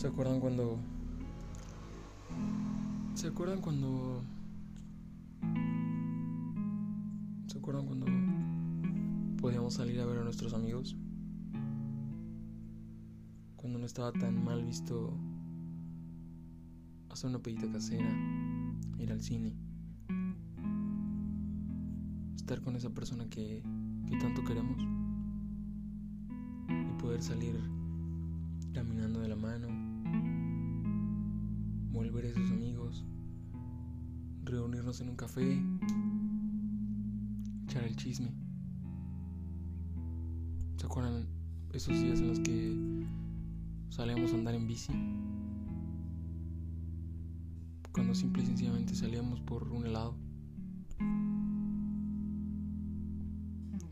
¿Se acuerdan cuando... ¿Se acuerdan cuando... ¿Se acuerdan cuando podíamos salir a ver a nuestros amigos? Cuando no estaba tan mal visto hacer una pedita casera, ir al cine, estar con esa persona que, que tanto queremos y poder salir volver a esos amigos, reunirnos en un café, echar el chisme. ¿Se acuerdan esos días en los que salíamos a andar en bici? Cuando simple y sencillamente salíamos por un helado.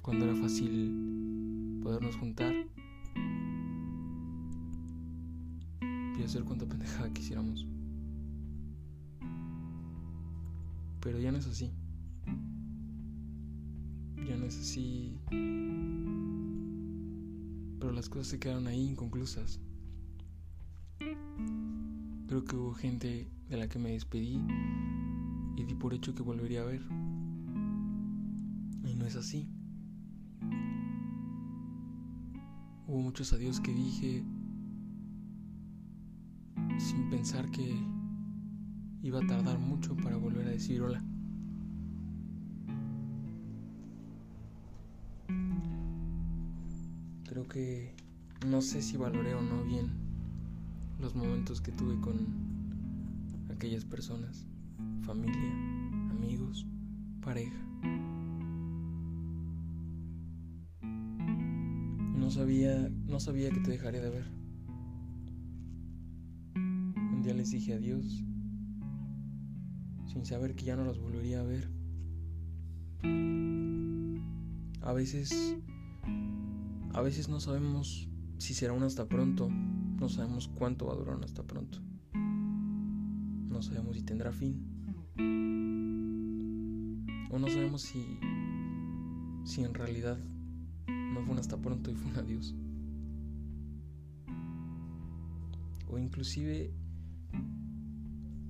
Cuando era fácil podernos juntar y hacer cuanta pendejada quisiéramos. Pero ya no es así. Ya no es así. Pero las cosas se quedaron ahí inconclusas. Creo que hubo gente de la que me despedí y di por hecho que volvería a ver. Y no es así. Hubo muchos adiós que dije sin pensar que iba a tardar mucho para volver a decir hola. Creo que no sé si valoré o no bien los momentos que tuve con aquellas personas, familia, amigos, pareja. No sabía, no sabía que te dejaría de ver. Un día les dije adiós, sin saber que ya no los volvería a ver. A veces, a veces no sabemos si será un hasta pronto, no sabemos cuánto va a durar un hasta pronto. No sabemos si tendrá fin. O no sabemos si, si en realidad no fue un hasta pronto y fue un adiós. O inclusive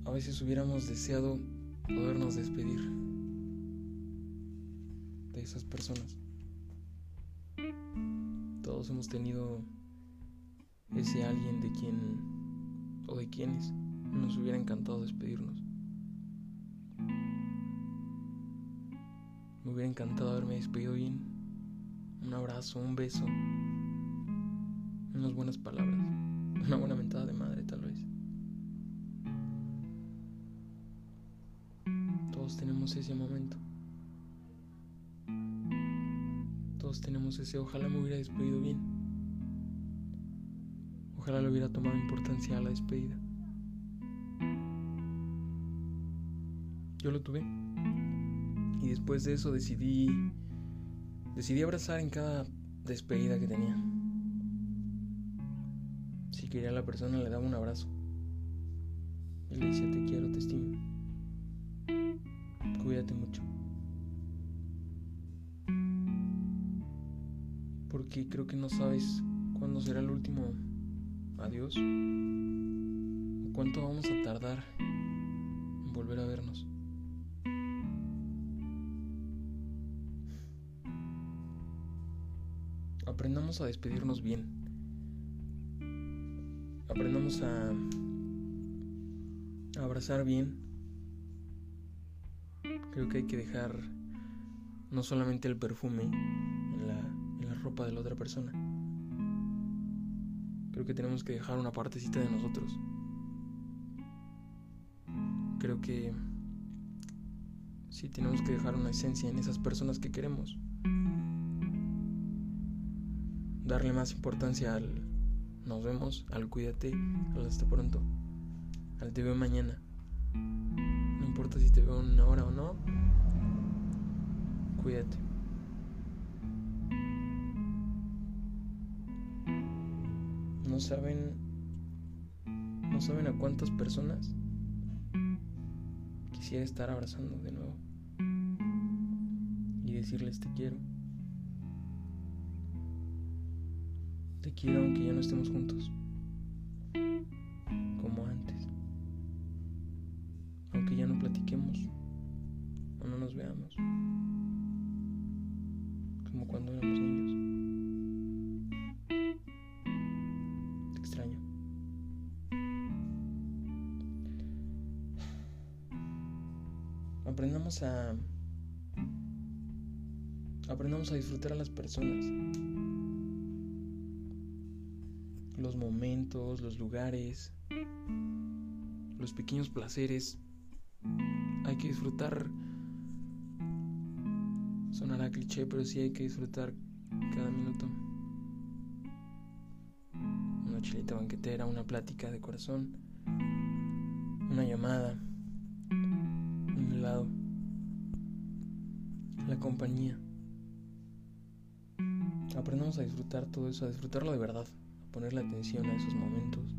a veces hubiéramos deseado podernos despedir de esas personas. Todos hemos tenido ese alguien de quien o de quienes nos hubiera encantado despedirnos. Me hubiera encantado haberme despedido bien. Un abrazo, un beso, unas buenas palabras, una buena mentada de madre tenemos ese momento. Todos tenemos ese ojalá me hubiera despedido bien. Ojalá le hubiera tomado importancia a la despedida. Yo lo tuve. Y después de eso decidí decidí abrazar en cada despedida que tenía. Si quería a la persona le daba un abrazo. Y le decía te quiero, te estimo. Cuídate mucho. Porque creo que no sabes cuándo será el último adiós. O cuánto vamos a tardar en volver a vernos. Aprendamos a despedirnos bien. Aprendamos a, a abrazar bien. Creo que hay que dejar no solamente el perfume en la, en la ropa de la otra persona. Creo que tenemos que dejar una partecita de nosotros. Creo que sí tenemos que dejar una esencia en esas personas que queremos. Darle más importancia al nos vemos, al cuídate, hasta pronto, al te veo mañana. Importa si te veo en una hora o no, cuídate. No saben, no saben a cuántas personas quisiera estar abrazando de nuevo y decirles te quiero. Te quiero aunque ya no estemos juntos. Aprendamos a aprendamos a disfrutar a las personas los momentos, los lugares, los pequeños placeres. Hay que disfrutar. Sonará cliché, pero sí hay que disfrutar cada minuto. Una chilita banquetera, una plática de corazón, una llamada, la compañía. Aprendamos a disfrutar todo eso, a disfrutarlo de verdad ponerle atención a esos momentos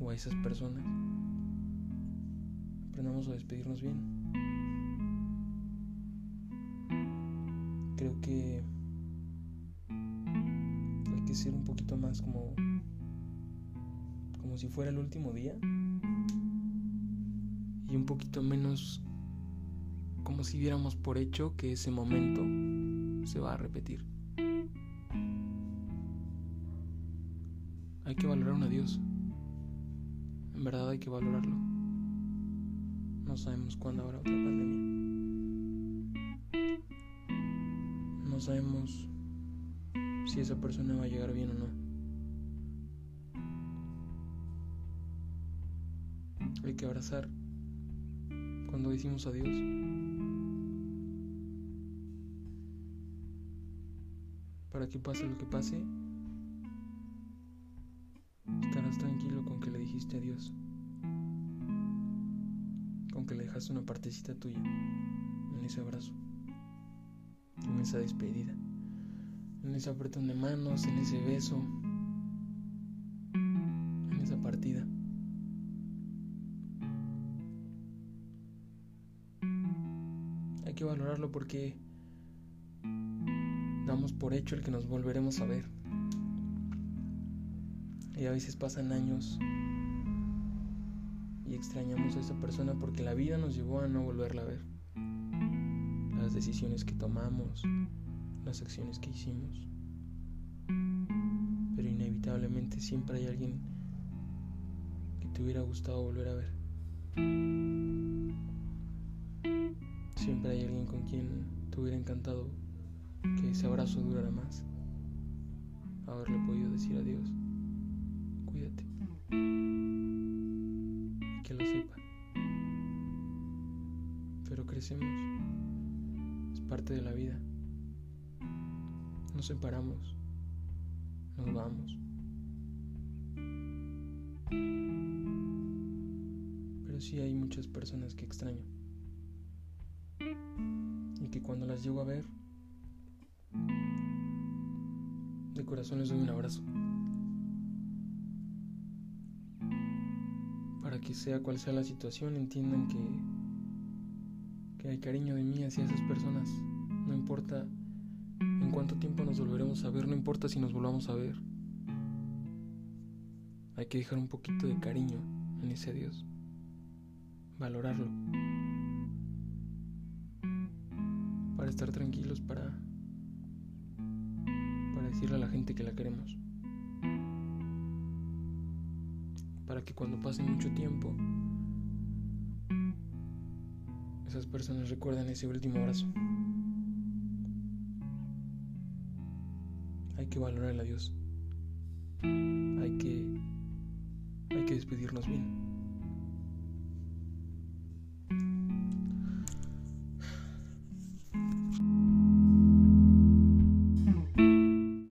o a esas personas. Aprendamos a despedirnos bien. Creo que hay que ser un poquito más como como si fuera el último día y un poquito menos como si diéramos por hecho que ese momento se va a repetir. Hay que valorar a Dios. En verdad hay que valorarlo. No sabemos cuándo habrá otra pandemia. No sabemos si esa persona va a llegar bien o no. Hay que abrazar cuando decimos adiós. Para que pase lo que pase, tranquilo con que le dijiste adiós. Con que le dejaste una partecita tuya en ese abrazo, en esa despedida, en ese apretón de manos, en ese beso, en esa partida. Hay que valorarlo porque damos por hecho el que nos volveremos a ver. Y a veces pasan años y extrañamos a esa persona porque la vida nos llevó a no volverla a ver. Las decisiones que tomamos, las acciones que hicimos. Pero inevitablemente siempre hay alguien que te hubiera gustado volver a ver. Siempre hay alguien con quien te hubiera encantado que ese abrazo durara más. Haberle podido decir adiós cuídate. Y que lo sepa. Pero crecemos. Es parte de la vida. Nos separamos. Nos vamos. Pero sí hay muchas personas que extraño. Y que cuando las llego a ver, corazón les doy un abrazo. que sea cual sea la situación, entiendan que, que hay cariño de mí hacia esas personas. No importa en cuánto tiempo nos volveremos a ver, no importa si nos volvamos a ver. Hay que dejar un poquito de cariño en ese adiós. Valorarlo. Para estar tranquilos, para, para decirle a la gente que la queremos. para que cuando pase mucho tiempo esas personas recuerden ese último abrazo. Hay que valorar a Dios. Hay que hay que despedirnos bien.